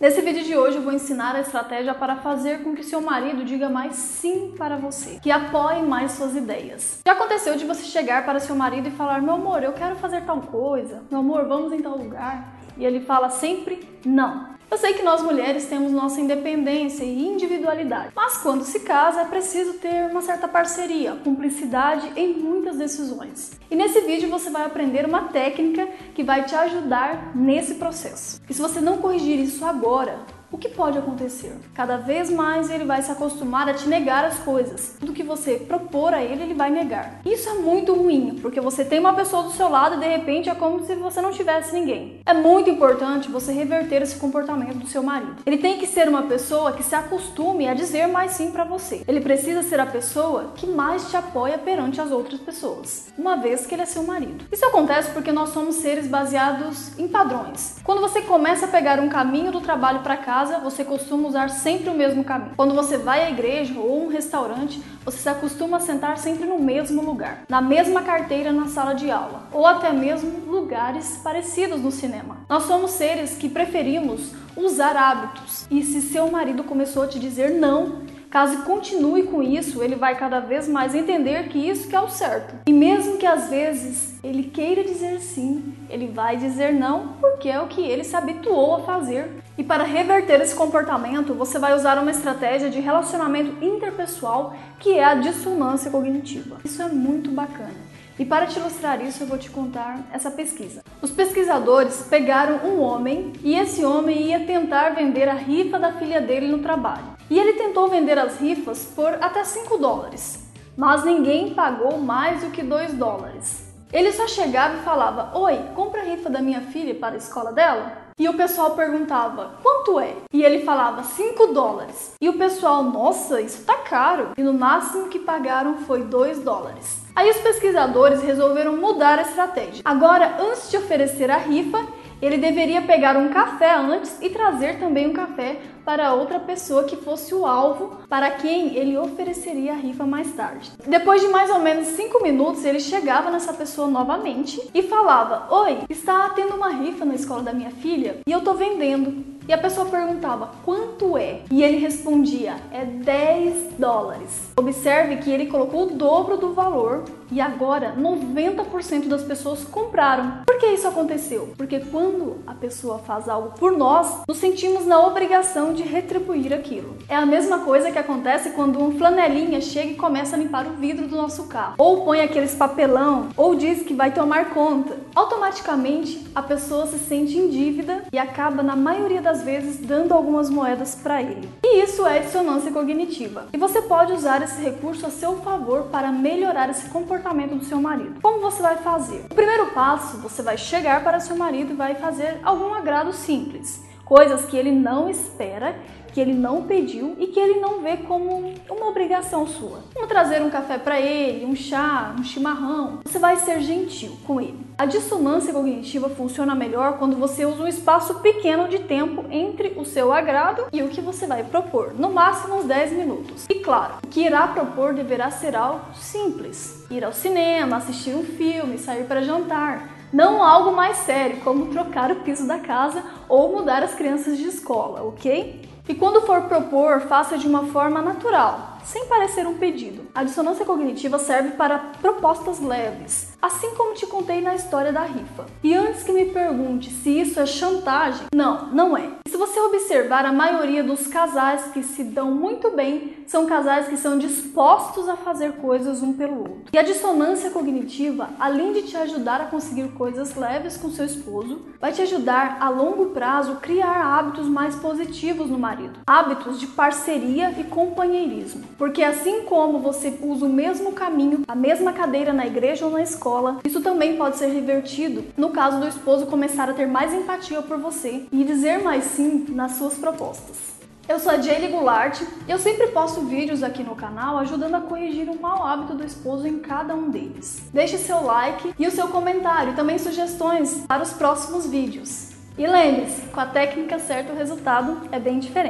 Nesse vídeo de hoje eu vou ensinar a estratégia para fazer com que seu marido diga mais sim para você, que apoie mais suas ideias. Já aconteceu de você chegar para seu marido e falar: "Meu amor, eu quero fazer tal coisa. Meu amor, vamos em tal lugar?" E ele fala sempre não. Eu sei que nós mulheres temos nossa independência e individualidade, mas quando se casa é preciso ter uma certa parceria, cumplicidade em muitas decisões. E nesse vídeo você vai aprender uma técnica que vai te ajudar nesse processo. E se você não corrigir isso agora, o que pode acontecer? Cada vez mais ele vai se acostumar a te negar as coisas. Tudo que você propor a ele, ele vai negar. Isso é muito ruim, porque você tem uma pessoa do seu lado e de repente é como se você não tivesse ninguém. É muito importante você reverter esse comportamento do seu marido. Ele tem que ser uma pessoa que se acostume a dizer mais sim para você. Ele precisa ser a pessoa que mais te apoia perante as outras pessoas, uma vez que ele é seu marido. Isso acontece porque nós somos seres baseados em padrões. Quando você começa a pegar um caminho do trabalho para cá, casa, você costuma usar sempre o mesmo caminho. Quando você vai à igreja ou um restaurante, você se acostuma a sentar sempre no mesmo lugar, na mesma carteira na sala de aula, ou até mesmo lugares parecidos no cinema. Nós somos seres que preferimos usar hábitos. E se seu marido começou a te dizer não, Caso continue com isso, ele vai cada vez mais entender que isso que é o certo. E mesmo que às vezes ele queira dizer sim, ele vai dizer não porque é o que ele se habituou a fazer. E para reverter esse comportamento, você vai usar uma estratégia de relacionamento interpessoal que é a dissonância cognitiva. Isso é muito bacana. E para te ilustrar isso, eu vou te contar essa pesquisa. Os pesquisadores pegaram um homem e esse homem ia tentar vender a rifa da filha dele no trabalho. E ele tentou vender as rifas por até 5 dólares, mas ninguém pagou mais do que 2 dólares. Ele só chegava e falava: Oi, compra a rifa da minha filha para a escola dela? E o pessoal perguntava: Quanto é? E ele falava: 5 dólares. E o pessoal: Nossa, isso tá caro. E no máximo que pagaram foi 2 dólares. Aí os pesquisadores resolveram mudar a estratégia. Agora, antes de oferecer a rifa, ele deveria pegar um café antes e trazer também um café para outra pessoa que fosse o alvo para quem ele ofereceria a rifa mais tarde. Depois de mais ou menos 5 minutos, ele chegava nessa pessoa novamente e falava: Oi, está tendo uma rifa na escola da minha filha e eu tô vendendo. E a pessoa perguntava quanto é? E ele respondia: é 10 dólares. Observe que ele colocou o dobro do valor e agora 90% das pessoas compraram. Por que isso aconteceu? Porque quando a pessoa faz algo por nós, nos sentimos na obrigação de retribuir aquilo. É a mesma coisa que acontece quando um flanelinha chega e começa a limpar o vidro do nosso carro, ou põe aqueles papelão, ou diz que vai tomar conta. Automaticamente a pessoa se sente em dívida e acaba na maioria das vezes dando algumas moedas para ele. E isso é dissonância cognitiva. E você pode usar esse recurso a seu favor para melhorar esse comportamento do seu marido. Como você vai fazer? O primeiro passo, você vai chegar para seu marido e vai fazer algum agrado simples coisas que ele não espera, que ele não pediu e que ele não vê como uma obrigação sua. Como trazer um café para ele, um chá, um chimarrão. Você vai ser gentil com ele. A dissonância cognitiva funciona melhor quando você usa um espaço pequeno de tempo entre o seu agrado e o que você vai propor, no máximo uns 10 minutos. E claro, o que irá propor deverá ser algo simples: ir ao cinema, assistir um filme, sair para jantar não algo mais sério, como trocar o piso da casa ou mudar as crianças de escola, ok? E quando for propor, faça de uma forma natural, sem parecer um pedido. A dissonância cognitiva serve para propostas leves, assim como te contei na história da rifa. E antes que me pergunte se isso é chantagem, não, não é. Você observar, a maioria dos casais que se dão muito bem são casais que são dispostos a fazer coisas um pelo outro. E a dissonância cognitiva, além de te ajudar a conseguir coisas leves com seu esposo, vai te ajudar a longo prazo criar hábitos mais positivos no marido, hábitos de parceria e companheirismo. Porque assim como você usa o mesmo caminho, a mesma cadeira na igreja ou na escola, isso também pode ser revertido no caso do esposo começar a ter mais empatia por você e dizer mais sim nas suas propostas. Eu sou a Jaylee Goulart e eu sempre posto vídeos aqui no canal ajudando a corrigir o mau hábito do esposo em cada um deles. Deixe seu like e o seu comentário e também sugestões para os próximos vídeos. E lembre-se, com a técnica certa o resultado é bem diferente.